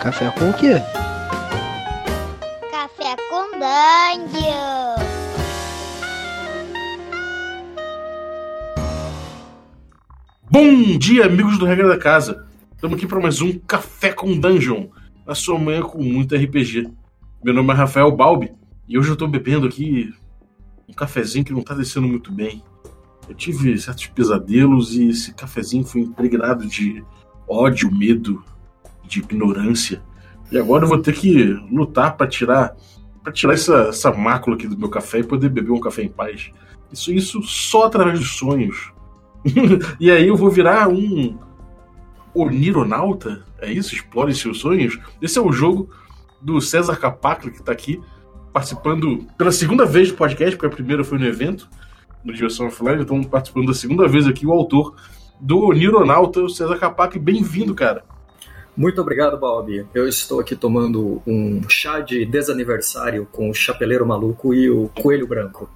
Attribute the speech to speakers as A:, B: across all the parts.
A: Café com o quê?
B: Café com Dungeon.
C: Bom dia, amigos do Regra da Casa. Estamos aqui para mais um Café com Dungeon, a sua manhã com muito RPG. Meu nome é Rafael Balbi e hoje eu estou bebendo aqui um cafezinho que não está descendo muito bem. Eu tive certos pesadelos e esse cafezinho foi impregnado de ódio, medo, de ignorância. E agora eu vou ter que lutar para tirar para tirar essa, essa mácula aqui do meu café e poder beber um café em paz. Isso, isso só através dos sonhos. e aí eu vou virar um Onironauta? É isso? Explore seus sonhos? Esse é o jogo do César Capacli, que está aqui participando pela segunda vez do podcast, porque a primeira foi no evento, no Diversão Offline, então participando da segunda vez aqui, o autor do Onironauta, o César Capacli. Bem-vindo, cara.
D: Muito obrigado, Bob. Eu estou aqui tomando um chá de desaniversário com o Chapeleiro Maluco e o Coelho Branco.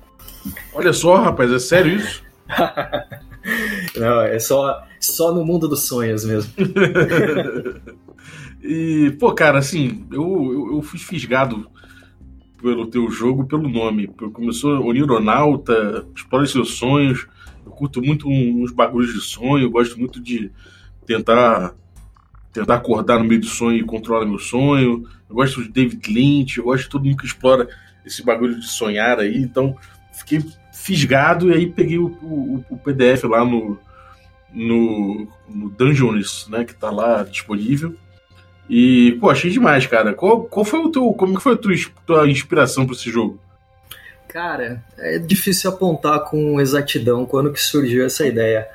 C: Olha só, rapaz, é sério isso?
D: Não, é só, só no mundo dos sonhos mesmo.
C: e, pô, cara, assim, eu, eu, eu, fui fisgado pelo teu jogo, pelo nome. Começou Onironauta, Explore Seus Sonhos. Eu curto muito uns bagulhos de sonho, gosto muito de tentar tentar acordar no meio do sonho e controlar meu sonho. Eu gosto de David Lynch, eu gosto de todo mundo que explora esse bagulho de sonhar aí. Então, fiquei fisgado e aí peguei o, o, o PDF lá no, no, no Dungeons, né, que tá lá disponível. E, pô, achei demais, cara. Qual, qual foi o teu. Como que foi a tua, tua inspiração para esse jogo?
D: Cara, é difícil apontar com exatidão quando que surgiu essa ideia.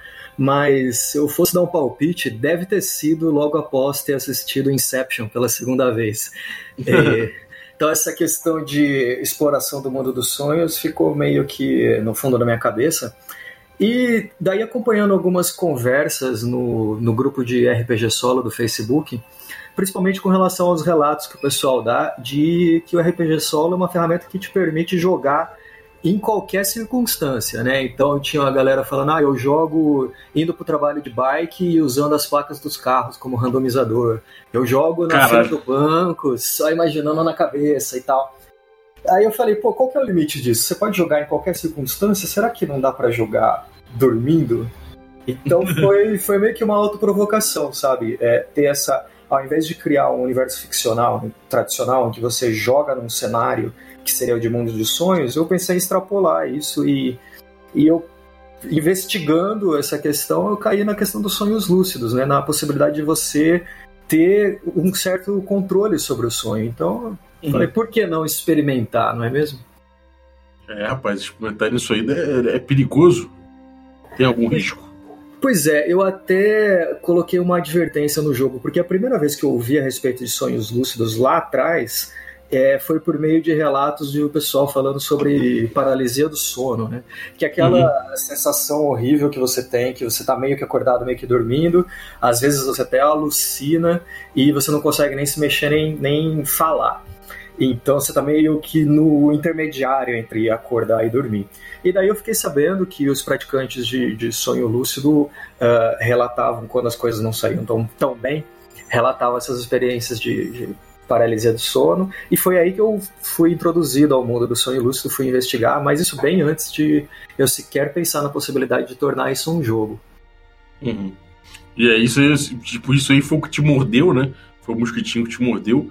D: Mas se eu fosse dar um palpite, deve ter sido logo após ter assistido Inception pela segunda vez. então essa questão de exploração do mundo dos sonhos ficou meio que no fundo da minha cabeça. E daí acompanhando algumas conversas no, no grupo de RPG solo do Facebook, principalmente com relação aos relatos que o pessoal dá de que o RPG solo é uma ferramenta que te permite jogar em qualquer circunstância, né? Então tinha uma galera falando, ah, eu jogo indo pro trabalho de bike e usando as placas dos carros como randomizador. Eu jogo na Caralho. frente do banco, só imaginando na cabeça e tal. Aí eu falei, pô, qual que é o limite disso? Você pode jogar em qualquer circunstância? Será que não dá para jogar dormindo? Então foi, foi meio que uma autoprovocação, sabe? É, ter essa. Ao invés de criar um universo ficcional tradicional, onde você joga num cenário que seria o de Mundo dos Sonhos, eu pensei em extrapolar isso e, e eu investigando essa questão, eu caí na questão dos sonhos lúcidos, né? Na possibilidade de você ter um certo controle sobre o sonho. Então, uhum. falei, por que não experimentar, não é mesmo?
C: É, rapaz, experimentar isso aí é, é perigoso. Tem algum risco?
D: Pois é, eu até coloquei uma advertência no jogo, porque a primeira vez que eu ouvi a respeito de sonhos lúcidos lá atrás, é, foi por meio de relatos de o pessoal falando sobre paralisia do sono, né? Que é aquela uhum. sensação horrível que você tem, que você tá meio que acordado, meio que dormindo, às vezes você até alucina e você não consegue nem se mexer nem, nem falar. Então você tá meio que no intermediário entre acordar e dormir. E daí eu fiquei sabendo que os praticantes de, de sonho lúcido uh, relatavam quando as coisas não saíam tão, tão bem, relatavam essas experiências de, de paralisia do sono, e foi aí que eu fui introduzido ao mundo do sonho lúcido, fui investigar, mas isso bem antes de eu sequer pensar na possibilidade de tornar isso um jogo.
C: Uhum. E aí, isso, tipo, isso aí foi o que te mordeu, né? Foi o mosquitinho que te mordeu.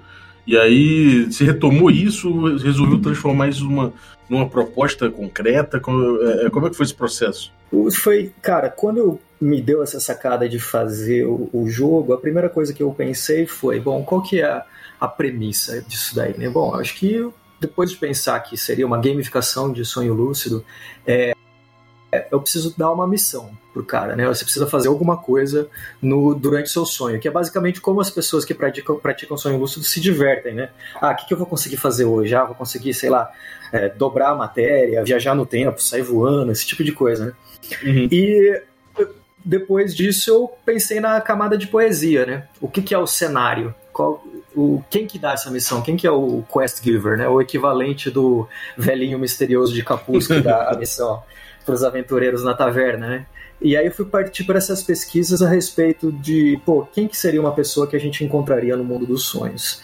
C: E aí você retomou isso, resolveu transformar isso numa, numa proposta concreta? Como, é, como é que foi esse processo?
D: Foi, cara, quando eu me deu essa sacada de fazer o, o, jogo, a primeira coisa que eu pensei foi, bom, qual que é a, a premissa disso daí, né? Bom, acho que depois de pensar que seria uma gamificação de sonho lúcido, é, eu preciso dar uma missão pro cara, né? Você precisa fazer alguma coisa no, durante seu sonho, que é basicamente como as pessoas que praticam, praticam sonho lúcido se divertem, né? Ah, o que, que eu vou conseguir fazer hoje? Ah, vou conseguir, sei lá, é, dobrar a matéria, viajar no tempo, sair voando, esse tipo de coisa, né? Uhum. E depois disso eu pensei na camada de poesia, né? O que, que é o cenário? Qual, o, quem que dá essa missão? Quem que é o quest giver, né? O equivalente do velhinho misterioso de capuz que dá a missão para os aventureiros na taverna, né? E aí eu fui partir para essas pesquisas a respeito de, pô, quem que seria uma pessoa que a gente encontraria no mundo dos sonhos?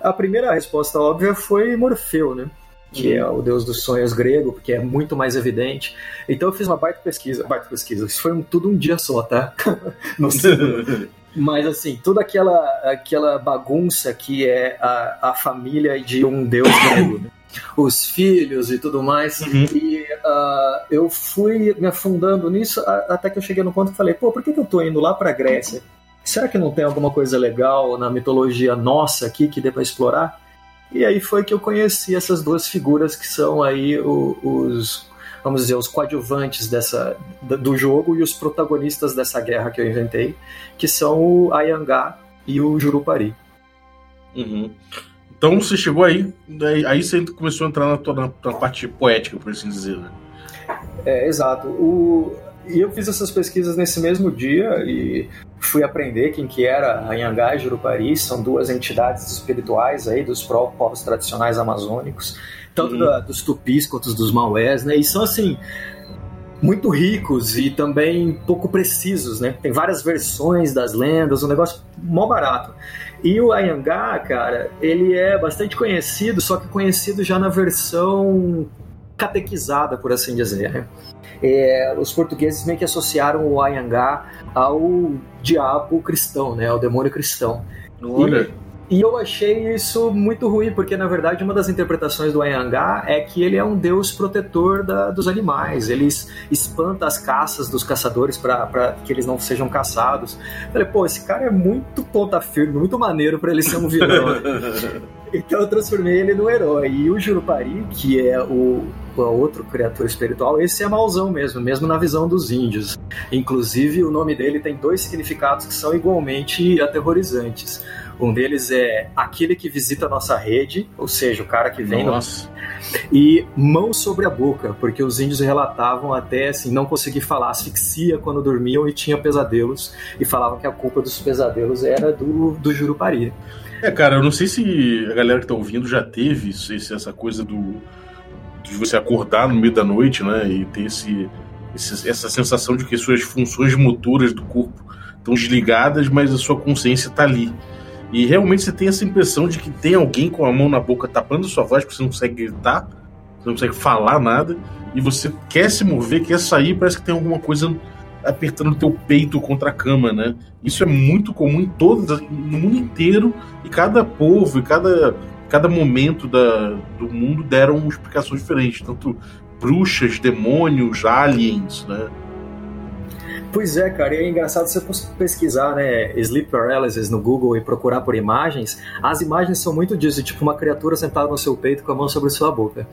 D: A primeira resposta óbvia foi Morfeu, né? que é o deus dos sonhos grego, porque é muito mais evidente. Então eu fiz uma baita pesquisa, baita pesquisa, isso foi um, tudo um dia só, tá? Mas assim, toda aquela, aquela bagunça que é a, a família de um deus grego, né? os filhos e tudo mais. Uhum. E uh, eu fui me afundando nisso até que eu cheguei no ponto que falei, pô, por que, que eu tô indo lá pra Grécia? Será que não tem alguma coisa legal na mitologia nossa aqui que dê pra explorar? E aí foi que eu conheci essas duas figuras que são aí os, vamos dizer, os coadjuvantes dessa, do jogo e os protagonistas dessa guerra que eu inventei, que são o Ayangá e o Jurupari.
C: Uhum. Então você chegou aí, aí você começou a entrar na, na, na parte poética, por assim dizer, né?
D: É, exato. O, e eu fiz essas pesquisas nesse mesmo dia e fui aprender quem que era Anhangá e Jurupari, são duas entidades espirituais aí dos povos tradicionais amazônicos, tanto uhum. da, dos tupis quanto dos maués, né? E são assim muito ricos e também pouco precisos, né? Tem várias versões das lendas, um negócio mó barato. E o Ayangá, cara, ele é bastante conhecido, só que conhecido já na versão catequizada, por assim dizer. Né? É, os portugueses meio que associaram o Ayangá ao diabo cristão, né? Ao demônio cristão.
C: Olha.
D: E, e eu achei isso muito ruim, porque na verdade uma das interpretações do Ayangá é que ele é um deus protetor da, dos animais, ele espanta as caças dos caçadores para que eles não sejam caçados. Eu falei, pô, esse cara é muito ponta firme, muito maneiro para ele ser um vilão. então eu transformei ele no herói. E o Jurupari, que é o, o outro criatura espiritual, esse é mauzão mesmo, mesmo na visão dos índios. Inclusive, o nome dele tem dois significados que são igualmente aterrorizantes. Um deles é aquele que visita a nossa rede, ou seja, o cara que vem.
C: Nossa.
D: No... E mão sobre a boca, porque os índios relatavam até assim, não conseguir falar, asfixia quando dormiam e tinha pesadelos, e falavam que a culpa dos pesadelos era do, do Jurupari.
C: É, cara, eu não sei se a galera que tá ouvindo já teve essa coisa do de você acordar no meio da noite, né, e ter esse, esse essa sensação de que suas funções motoras do corpo estão desligadas, mas a sua consciência está ali. E realmente você tem essa impressão de que tem alguém com a mão na boca tapando sua voz, porque você não consegue gritar, você não consegue falar nada, e você quer se mover, quer sair, parece que tem alguma coisa apertando o teu peito contra a cama, né? Isso é muito comum em todos, no mundo inteiro, e cada povo, e cada, cada momento da, do mundo deram explicações diferentes, tanto bruxas, demônios, aliens, né?
D: Pois é, cara, e é engraçado você pesquisar, né, sleep paralysis no Google e procurar por imagens, as imagens são muito disso, tipo uma criatura sentada no seu peito com a mão sobre sua boca.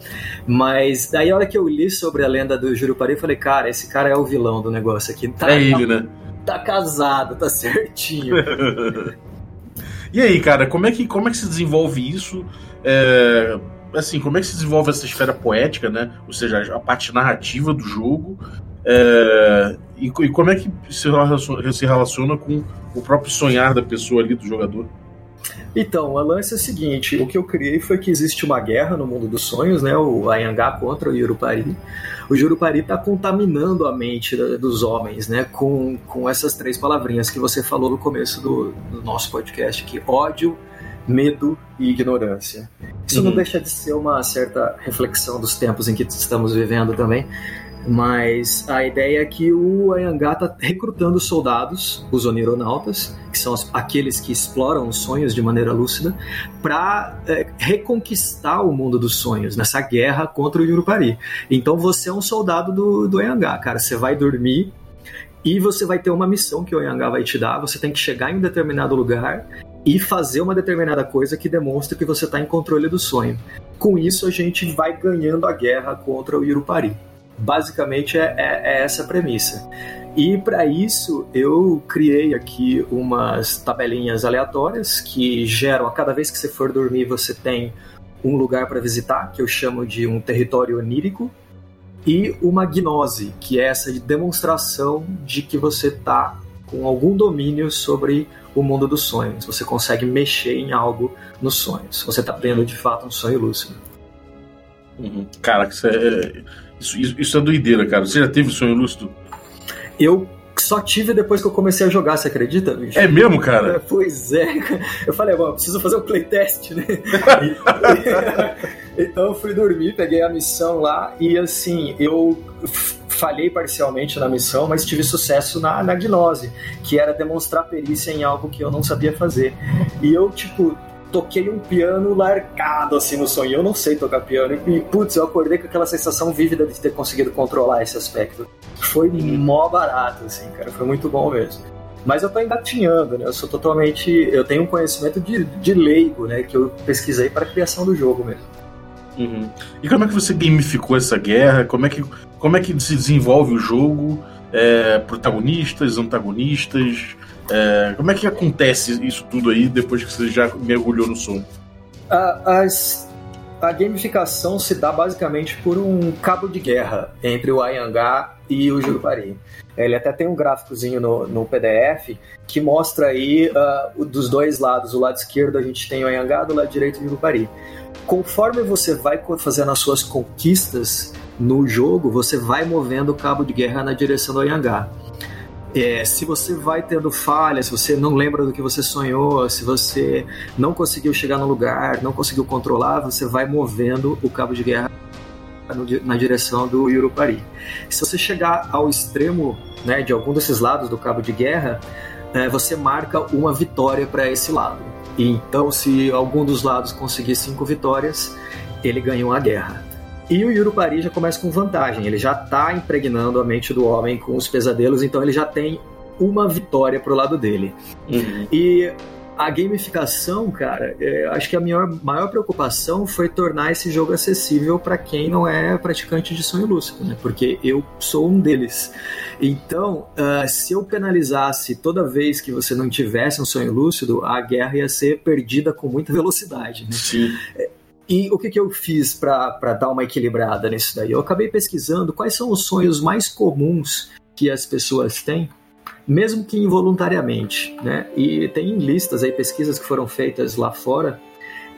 D: Mas daí a hora que eu li sobre a lenda do Jurupari, eu falei, cara, esse cara é o vilão do negócio aqui.
C: Tá, é ele, né?
D: Tá casado, tá certinho.
C: e aí, cara, como é que, como é que se desenvolve isso? É, assim, como é que se desenvolve essa esfera poética, né? Ou seja, a parte narrativa do jogo é, e, e, como é que se relaciona, se relaciona, com o próprio sonhar da pessoa ali, do jogador?
D: Então, a lance é o seguinte: o que eu criei foi que existe uma guerra no mundo dos sonhos, né? O Ayangá contra o Yurupari. O Yurupari está contaminando a mente dos homens, né? Com, com essas três palavrinhas que você falou no começo do, do nosso podcast, que ódio, medo e ignorância. Isso uhum. não deixa de ser uma certa reflexão dos tempos em que estamos vivendo também, mas a ideia é que o Ayangá está recrutando soldados, os onironautas, que são aqueles que exploram os sonhos de maneira lúcida, para é, reconquistar o mundo dos sonhos nessa guerra contra o Yurupari. Então você é um soldado do, do Ayangá, cara. Você vai dormir e você vai ter uma missão que o Ayangá vai te dar. Você tem que chegar em um determinado lugar e fazer uma determinada coisa que demonstre que você está em controle do sonho. Com isso, a gente vai ganhando a guerra contra o Yurupari. Basicamente é, é, é essa a premissa. E para isso eu criei aqui umas tabelinhas aleatórias que geram a cada vez que você for dormir você tem um lugar para visitar, que eu chamo de um território onírico, e uma gnose, que é essa demonstração de que você está com algum domínio sobre o mundo dos sonhos. Você consegue mexer em algo nos sonhos. Você está tendo de fato um sonho lúcido.
C: Uhum. Cara, isso é, isso, isso, isso é doideira, cara. Você já teve sonho lúcido?
D: Eu só tive depois que eu comecei a jogar, você acredita, bicho?
C: É mesmo, cara?
D: Pois é. Eu falei, bom, preciso fazer um playtest, né? então eu fui dormir, peguei a missão lá e assim, eu falhei parcialmente na missão, mas tive sucesso na, na gnose, que era demonstrar perícia em algo que eu não sabia fazer. E eu, tipo, toquei um piano largado assim no sonho. Eu não sei tocar piano. E, putz, eu acordei com aquela sensação vívida de ter conseguido controlar esse aspecto. Foi mó barato, assim, cara. Foi muito bom mesmo. Mas eu tô engatinhando, né? Eu sou totalmente. Eu tenho um conhecimento de, de leigo, né? Que eu pesquisei para a criação do jogo mesmo.
C: Uhum. E como é que você gamificou essa guerra? Como é que, como é que se desenvolve o jogo? É, protagonistas, antagonistas? É, como é que acontece isso tudo aí depois que você já mergulhou no som?
D: A, as, a gamificação se dá basicamente por um cabo de guerra entre o Ayangá e o Jurupari. Ele até tem um gráficozinho no, no PDF que mostra aí uh, dos dois lados. O lado esquerdo a gente tem o Ayangá, do lado direito o Jurupari. Conforme você vai fazendo as suas conquistas no jogo, você vai movendo o cabo de guerra na direção do Ayangá. É, se você vai tendo falhas, se você não lembra do que você sonhou, se você não conseguiu chegar no lugar, não conseguiu controlar, você vai movendo o cabo de guerra na direção do Yurupari. Se você chegar ao extremo né, de algum desses lados do cabo de guerra, é, você marca uma vitória para esse lado. E então, se algum dos lados conseguir cinco vitórias, ele ganhou a guerra. E o Yurupari já começa com vantagem, ele já está impregnando a mente do homem com os pesadelos, então ele já tem uma vitória pro lado dele. Uhum. E a gamificação, cara, é, acho que a minha maior preocupação foi tornar esse jogo acessível para quem não é praticante de sonho lúcido, né? Porque eu sou um deles. Então, uh, se eu penalizasse toda vez que você não tivesse um sonho lúcido, a guerra ia ser perdida com muita velocidade. Né?
C: Sim.
D: E o que, que eu fiz para dar uma equilibrada nisso daí? Eu acabei pesquisando quais são os sonhos mais comuns que as pessoas têm, mesmo que involuntariamente, né? E tem listas aí, pesquisas que foram feitas lá fora,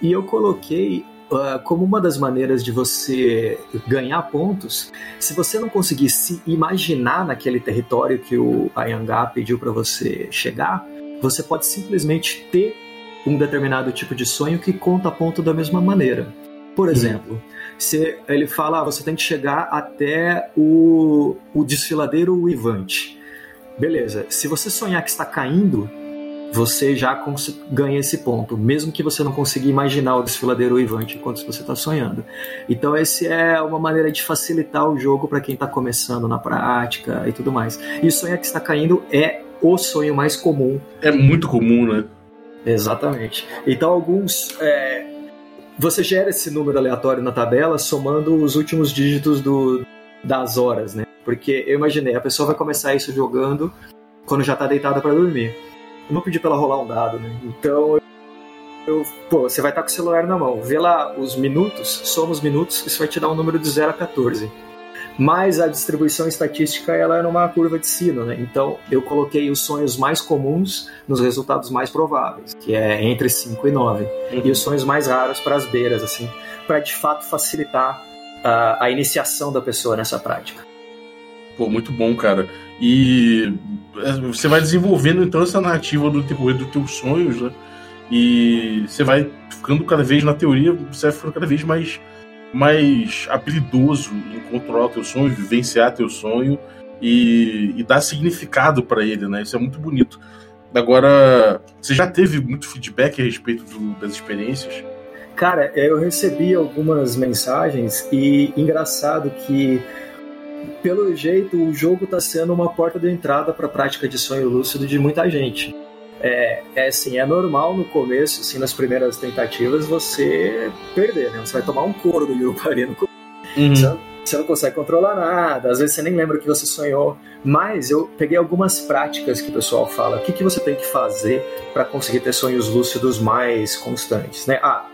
D: e eu coloquei uh, como uma das maneiras de você ganhar pontos, se você não conseguir se imaginar naquele território que o Ayangá pediu para você chegar, você pode simplesmente ter um determinado tipo de sonho que conta ponto da mesma maneira. Por exemplo, se ele fala, ah, você tem que chegar até o, o desfiladeiro uivante. Beleza, se você sonhar que está caindo, você já ganha esse ponto, mesmo que você não consiga imaginar o desfiladeiro uivante enquanto você está sonhando. Então, esse é uma maneira de facilitar o jogo para quem está começando na prática e tudo mais. E sonhar que está caindo é o sonho mais comum.
C: É muito comum, né?
D: Exatamente. Então, alguns. É, você gera esse número aleatório na tabela somando os últimos dígitos do, das horas, né? Porque eu imaginei, a pessoa vai começar isso jogando quando já tá deitada para dormir. Eu não pedi pra ela rolar um dado, né? Então, eu, pô, você vai estar tá com o celular na mão, vê lá os minutos, soma os minutos, isso vai te dar um número de 0 a 14 mas a distribuição estatística ela é numa curva de sino, né? Então eu coloquei os sonhos mais comuns nos resultados mais prováveis, que é entre 5 e 9, uhum. e os sonhos mais raros para as beiras, assim, para de fato facilitar a, a iniciação da pessoa nessa prática.
C: Pô, muito bom, cara. E é, você vai desenvolvendo então essa narrativa do decorrer dos teus sonhos, né? E você vai ficando cada vez na teoria, você vai ficando cada vez mais mais habilidoso em controlar teu sonho, vivenciar teu sonho e, e dar significado para ele, né? Isso é muito bonito. Agora, você já teve muito feedback a respeito do, das experiências?
D: Cara, eu recebi algumas mensagens e engraçado que pelo jeito o jogo está sendo uma porta de entrada para a prática de sonho lúcido de muita gente é, é assim, é normal no começo, assim, nas primeiras tentativas, você perder, né? Você vai tomar um couro do Yurupari no uhum. você, você não consegue controlar nada, às vezes você nem lembra o que você sonhou. Mas eu peguei algumas práticas que o pessoal fala. O que, que você tem que fazer para conseguir ter sonhos lúcidos mais constantes, né? Ah,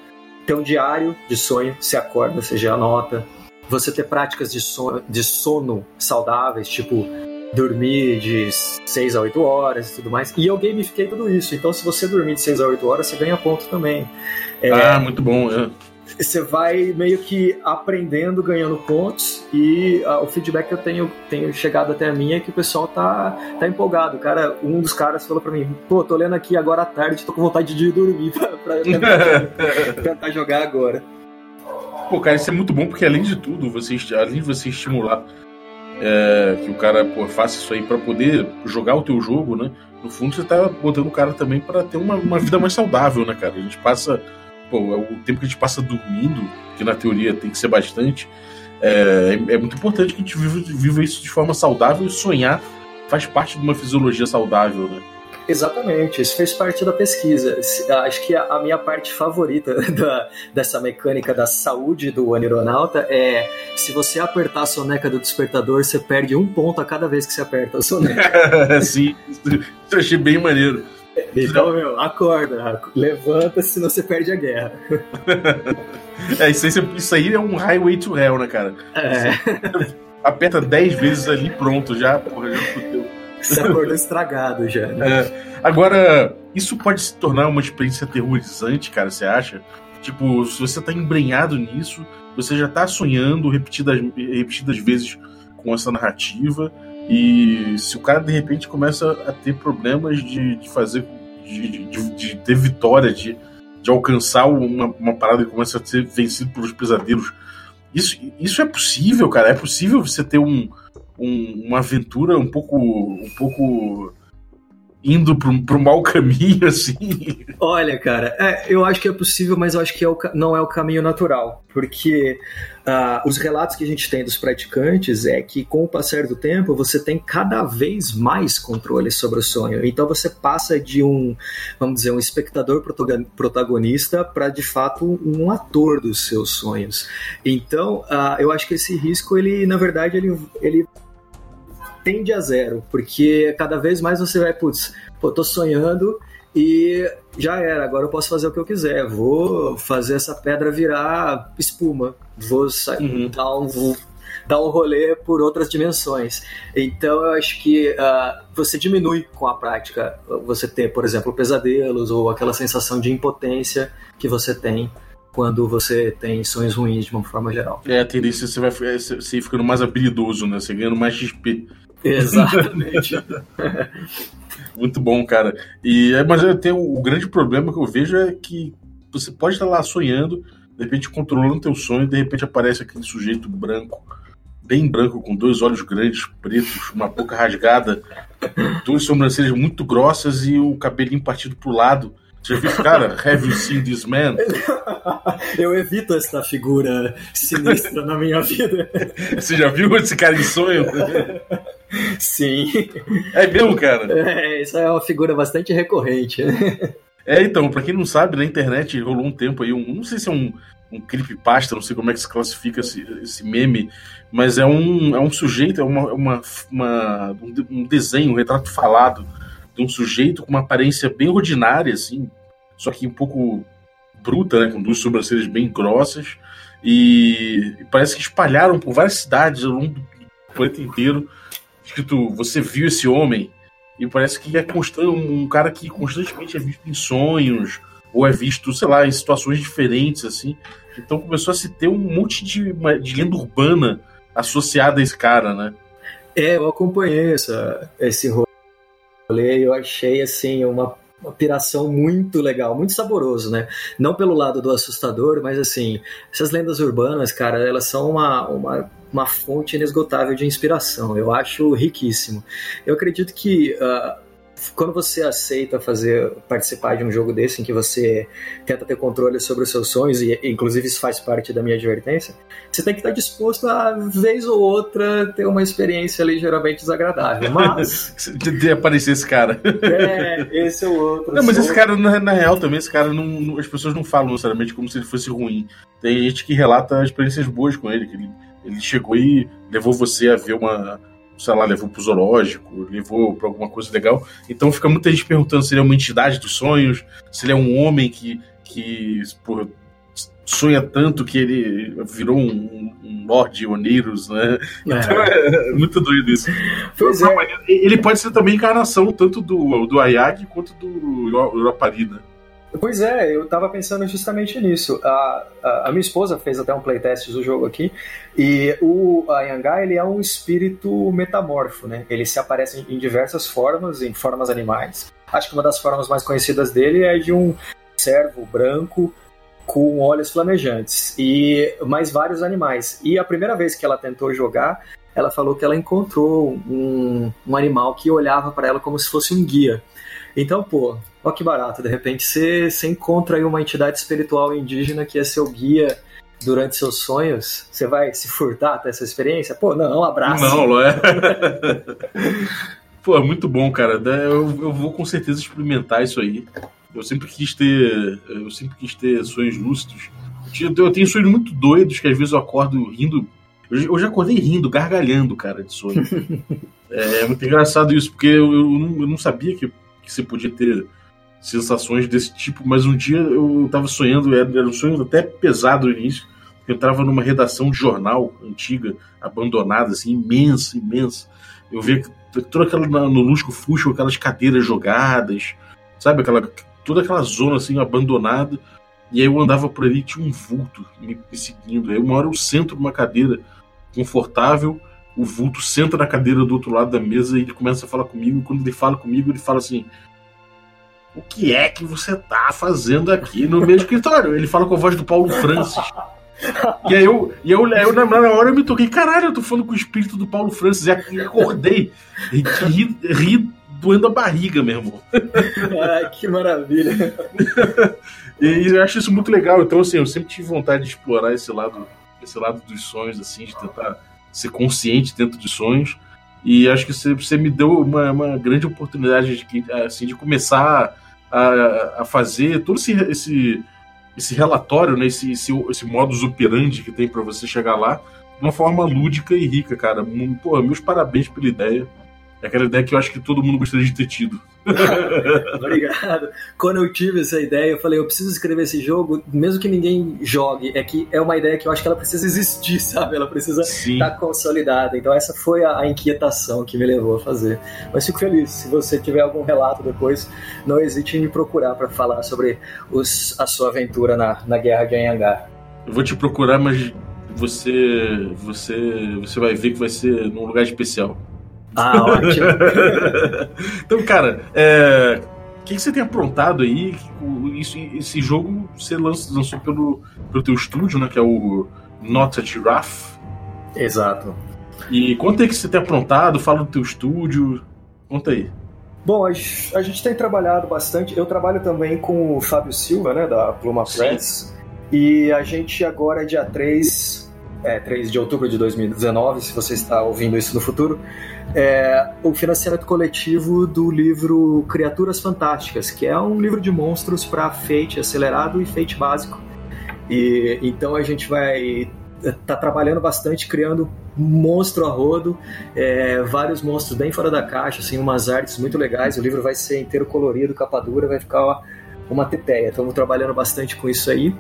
D: ter um diário de sonho, você acorda, você já anota. Você ter práticas de sono, de sono saudáveis, tipo dormir de 6 a 8 horas e tudo mais. E eu gamifiquei tudo isso. Então, se você dormir de 6 a 8 horas, você ganha ponto também.
C: É, ah, muito bom. É.
D: você vai meio que aprendendo, ganhando pontos, e uh, o feedback que eu tenho, tenho chegado até a mim é que o pessoal tá, tá empolgado. Cara, um dos caras falou pra mim, pô, tô lendo aqui agora à tarde, tô com vontade de dormir pra, pra tentar, tentar jogar agora.
C: Pô, cara, isso é muito bom porque além de tudo, você, além de você estimular é, que o cara pô, faça isso aí para poder jogar o teu jogo, né? No fundo você tá botando o cara também para ter uma, uma vida mais saudável, né, cara? A gente passa pô, é o tempo que a gente passa dormindo, que na teoria tem que ser bastante, é, é muito importante que a gente viva, viva isso de forma saudável e sonhar faz parte de uma fisiologia saudável, né?
D: Exatamente, isso fez parte da pesquisa. Acho que a minha parte favorita da, dessa mecânica da saúde do anironauta é se você apertar a soneca do despertador, você perde um ponto a cada vez que você aperta a soneca.
C: Sim, isso eu achei bem maneiro.
D: Então, meu, acorda, levanta, senão você perde a guerra.
C: é, isso aí, isso aí é um highway to hell, né, cara?
D: É.
C: aperta 10 vezes ali pronto, já, porra, já fudeu.
D: Você acordou estragado já. Né?
C: É. Agora, isso pode se tornar uma experiência aterrorizante, cara, você acha? Tipo, se você tá embrenhado nisso, você já tá sonhando repetidas, repetidas vezes com essa narrativa, e se o cara de repente começa a ter problemas de, de fazer, de, de, de, ter vitória, de, de alcançar uma, uma parada e começa a ser vencido pelos pesadelos, isso, isso é possível, cara? É possível você ter um, um, uma aventura um pouco, um pouco indo pro, pro mau caminho, assim?
D: Olha, cara, é, eu acho que é possível, mas eu acho que é o, não é o caminho natural. Porque uh, os relatos que a gente tem dos praticantes é que, com o passar do tempo, você tem cada vez mais controle sobre o sonho. Então você passa de um, vamos dizer, um espectador protagonista para, de fato, um ator dos seus sonhos. Então, uh, eu acho que esse risco, ele, na verdade, ele, ele tende a zero, porque cada vez mais você vai, putz, pô, tô sonhando e já era, agora eu posso fazer o que eu quiser, vou fazer essa pedra virar espuma, vou uhum. dar, um, vou dar um rolê por outras dimensões. Então eu acho que uh, você diminui com a prática, você ter, por exemplo, pesadelos ou aquela sensação de impotência que você tem quando você tem sonhos ruins de uma forma geral.
C: É, a tendência você vai você ficando mais habilidoso, né? Você ganhando mais XP.
D: Exatamente.
C: Muito bom, cara. E, é, mas eu tenho, o grande problema que eu vejo é que você pode estar lá sonhando, de repente controlando teu sonho, e de repente aparece aquele sujeito branco, bem branco, com dois olhos grandes, pretos, uma boca rasgada, duas sobrancelhas muito grossas e o cabelinho partido pro lado. Você viu, cara, have you seen this man?
D: Eu evito essa figura sinistra na minha vida.
C: Você já viu esse cara em sonho?
D: Sim.
C: É mesmo, cara?
D: É, isso é uma figura bastante recorrente.
C: É, então, pra quem não sabe, na internet rolou um tempo aí, um, não sei se é um, um creepypasta, não sei como é que se classifica esse, esse meme, mas é um, é um sujeito, é uma, uma, uma, um desenho, um retrato falado de um sujeito com uma aparência bem ordinária, assim, só que um pouco bruta, né, com duas sobrancelhas bem grossas, e parece que espalharam por várias cidades ao longo do planeta inteiro escrito Você viu esse homem? E parece que é um cara que constantemente é visto em sonhos, ou é visto, sei lá, em situações diferentes, assim. Então começou a se ter um monte de, de lenda urbana associada a esse cara, né?
D: É, eu acompanhei essa, esse rolê e eu achei, assim, uma uma piração muito legal, muito saboroso, né? Não pelo lado do assustador, mas assim, essas lendas urbanas, cara, elas são uma, uma, uma fonte inesgotável de inspiração. Eu acho riquíssimo. Eu acredito que uh, quando você aceita fazer participar de um jogo desse em que você tenta ter controle sobre os seus sonhos e inclusive isso faz parte da minha advertência, você tem que estar disposto a vez ou outra ter uma experiência ligeiramente desagradável. Mas
C: de aparecer esse cara.
D: É, esse é o outro.
C: Não, mas esse cara na, na real também esse cara não, as pessoas não falam necessariamente como se ele fosse ruim. Tem gente que relata experiências boas com ele, que ele, ele chegou e levou você a ver uma sei lá, levou pro zoológico, levou pra alguma coisa legal. Então fica muita gente perguntando se ele é uma entidade dos sonhos, se ele é um homem que, que porra, sonha tanto que ele virou um, um Lorde Oneiros, né? É. Então é muito doido isso. Pois é. Ele pode ser também encarnação tanto do, do Ayag quanto do Uraparina.
D: Pois é, eu tava pensando justamente nisso. A, a, a, minha esposa fez até um playtest do jogo aqui, e o Yangai, ele é um espírito metamorfo, né? Ele se aparece em diversas formas, em formas animais. Acho que uma das formas mais conhecidas dele é de um cervo branco com olhos flamejantes e mais vários animais. E a primeira vez que ela tentou jogar, ela falou que ela encontrou um, um animal que olhava para ela como se fosse um guia. Então, pô, ó que barato, de repente você, você encontra aí uma entidade espiritual indígena que é seu guia durante seus sonhos, você vai se furtar até essa experiência? Pô, não, um abraço.
C: Não, não é. Pô, é muito bom, cara. Eu, eu vou com certeza experimentar isso aí. Eu sempre quis ter. Eu sempre quis ter sonhos lúcidos. Eu tenho sonhos muito doidos que às vezes eu acordo rindo. Eu já acordei rindo, gargalhando, cara, de sonho. é, é muito engraçado isso, porque eu, eu, não, eu não sabia que que você podia ter sensações desse tipo, mas um dia eu estava sonhando, era, um sonho até pesado no início. Eu entrava numa redação de jornal antiga, abandonada, assim, imensa, imensa. Eu via toda aquela no Lusco Fuxo, aquelas cadeiras jogadas, sabe? Aquela, toda aquela zona assim abandonada. E aí eu andava por ali, tinha um vulto me, me seguindo. Aí uma hora eu sento numa cadeira confortável o vulto senta na cadeira do outro lado da mesa e ele começa a falar comigo. E quando ele fala comigo, ele fala assim: O que é que você tá fazendo aqui no meu escritório? Ele fala com a voz do Paulo Francis. E aí eu, e eu, eu, na, na hora eu me toquei, caralho, eu tô falando com o espírito do Paulo Francis. E acordei, e ri, ri doendo a barriga, meu irmão.
D: Ai, que maravilha.
C: e eu acho isso muito legal. Então, assim, eu sempre tive vontade de explorar esse lado, esse lado dos sonhos, assim, de tentar ser consciente dentro de sonhos. E acho que você, você me deu uma, uma grande oportunidade de, assim, de começar a, a fazer todo esse, esse, esse relatório, né, esse, esse, esse modus operandi que tem para você chegar lá, de uma forma lúdica e rica, cara. Pô, meus parabéns pela ideia. É aquela ideia que eu acho que todo mundo gostaria de ter tido.
D: Obrigado. Quando eu tive essa ideia, eu falei, eu preciso escrever esse jogo, mesmo que ninguém jogue. É que é uma ideia que eu acho que ela precisa existir, sabe? Ela precisa estar consolidada. Então essa foi a, a, inquietação que me levou a fazer. Mas fico feliz. Se você tiver algum relato depois, não hesite em me procurar para falar sobre os, a sua aventura na, na Guerra de Anhangá.
C: Eu vou te procurar, mas você, você, você vai ver que vai ser num lugar especial.
D: Ah, ótimo.
C: então, cara, é, o que, você tem aprontado aí? Isso, esse jogo você lançou, lançou pelo, pelo teu estúdio, né? Que é o Not a Giraffe.
D: Exato.
C: E conta aí que você tem aprontado, fala do teu estúdio. Conta aí.
D: Bom, a gente tem trabalhado bastante. Eu trabalho também com o Fábio Silva, né, da Pluma Press. E a gente agora, dia 3, é, 3 de outubro de 2019, se você está ouvindo isso no futuro, é o financiamento coletivo do livro Criaturas Fantásticas, que é um livro de monstros para Fate acelerado e Fate básico. E então a gente vai tá trabalhando bastante criando monstro a rodo, é, vários monstros bem fora da caixa, assim, umas artes muito legais. O livro vai ser inteiro colorido, capa dura, vai ficar uma, uma teteia. Estamos trabalhando bastante com isso aí.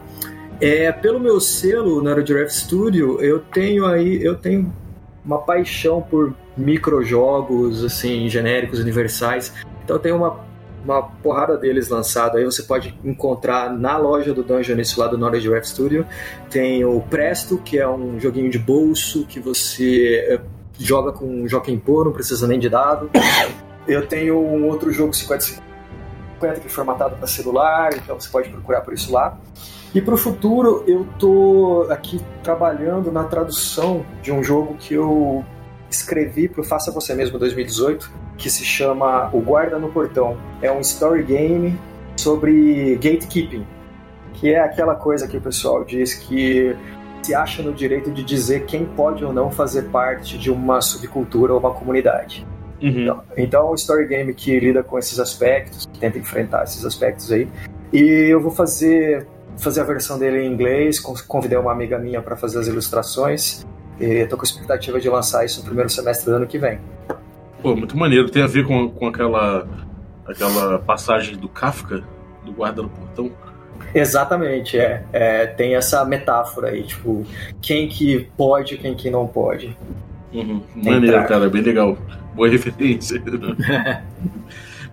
D: É, pelo meu selo na Giraffe Studio, eu tenho aí, eu tenho uma paixão por microjogos, assim, genéricos, universais. Então tem uma, uma porrada deles lançado aí, você pode encontrar na loja do Dungeonist lá do Knowledge Studio. Tem o Presto, que é um joguinho de bolso que você eh, joga com Joaquim Pô, não precisa nem de dado. Eu tenho um outro jogo 50 que é formatado para celular, então você pode procurar por isso lá. E para o futuro, eu tô aqui trabalhando na tradução de um jogo que eu escrevi para o Faça Você Mesmo 2018, que se chama O Guarda no Portão. É um story game sobre gatekeeping, que é aquela coisa que o pessoal diz que se acha no direito de dizer quem pode ou não fazer parte de uma subcultura ou uma comunidade. Uhum. Então, então, é um story game que lida com esses aspectos, que tenta enfrentar esses aspectos aí. E eu vou fazer fazer a versão dele em inglês, convidei uma amiga minha para fazer as ilustrações e estou com a expectativa de lançar isso no primeiro semestre do ano que vem.
C: Pô, muito maneiro. Tem a ver com, com aquela, aquela passagem do Kafka, do guarda no portão?
D: Exatamente, é. é. Tem essa metáfora aí, tipo, quem que pode e quem que não pode.
C: Uhum. Maneiro, cara, bem legal. Boa referência.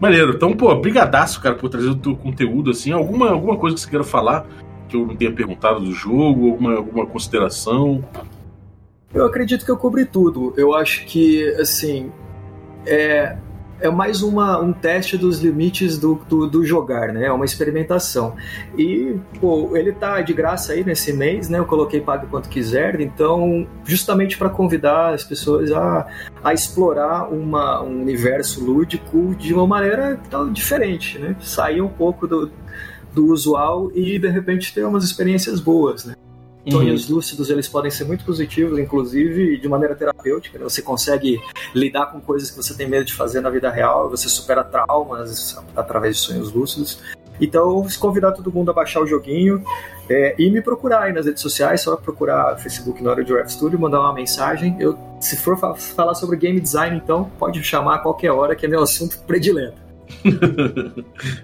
C: Maneiro. Então, pô, brigadaço, cara, por trazer o teu conteúdo, assim. Alguma, alguma coisa que você queira falar que eu não tenha perguntado do jogo, alguma, alguma consideração?
D: Eu acredito que eu cobri tudo. Eu acho que, assim, é, é mais uma, um teste dos limites do, do, do, jogar, né? É uma experimentação. E, pô, ele tá de graça aí nesse mês, né? Eu coloquei pague quanto quiser, então, justamente para convidar as pessoas a, a explorar uma, um universo lúdico de uma maneira diferente, né? Sair um pouco do, do usual e, de repente, ter umas experiências boas, né? Sonhos uhum. lúcidos eles podem ser muito positivos, inclusive de maneira terapêutica. Né? Você consegue lidar com coisas que você tem medo de fazer na vida real, você supera traumas através de sonhos lúcidos. Então, convidar todo mundo a baixar o joguinho é, e me procurar aí nas redes sociais, só procurar Facebook no Giraffe Studio, mandar uma mensagem. Eu, se for falar sobre game design, então pode me chamar a qualquer hora, que é meu assunto predileto.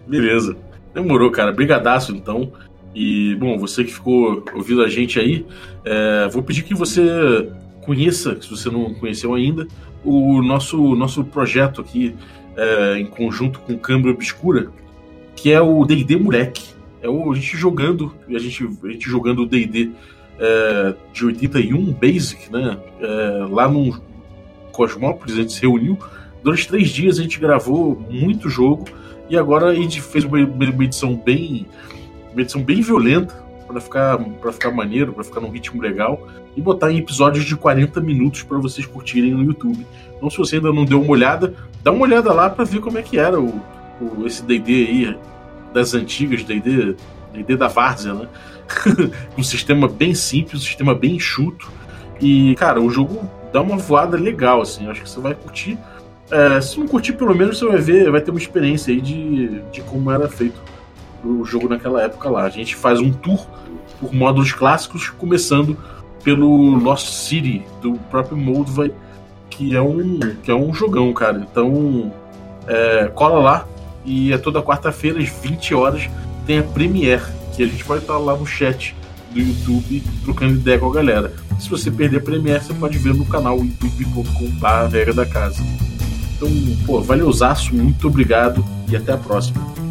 C: Beleza. Demorou, cara. Brigadaço, então. E, bom, você que ficou ouvindo a gente aí, é, vou pedir que você conheça, se você não conheceu ainda, o nosso, nosso projeto aqui é, em conjunto com Câmara Obscura, que é o D&D Moleque. É o, a gente jogando, a gente, a gente jogando o D&D é, de 81, Basic, né? É, lá no Cosmópolis, a gente se reuniu. Durante três dias a gente gravou muito jogo e agora a gente fez uma, uma edição bem uma edição bem violenta para ficar para ficar maneiro, para ficar num ritmo legal e botar em episódios de 40 minutos para vocês curtirem no YouTube. Então se você ainda não deu uma olhada, dá uma olhada lá para ver como é que era o, o esse D&D aí das antigas D&D, D&D da Várzea, né? um sistema bem simples, um sistema bem enxuto e cara, o jogo dá uma voada legal assim, acho que você vai curtir. É, se não curtir, pelo menos você vai ver, vai ter uma experiência aí de, de como era feito o jogo naquela época lá. A gente faz um tour por módulos clássicos, começando pelo Lost City, do próprio Moldvay, que é um, que é um jogão, cara. Então, é, cola lá e é toda quarta-feira, às 20 horas, tem a Premiere, que a gente vai estar lá no chat do YouTube trocando ideia com a galera. Se você perder a Premiere, você pode ver no canal youtube.com.br da casa. Então, pô, valeuzaço, muito obrigado e até a próxima.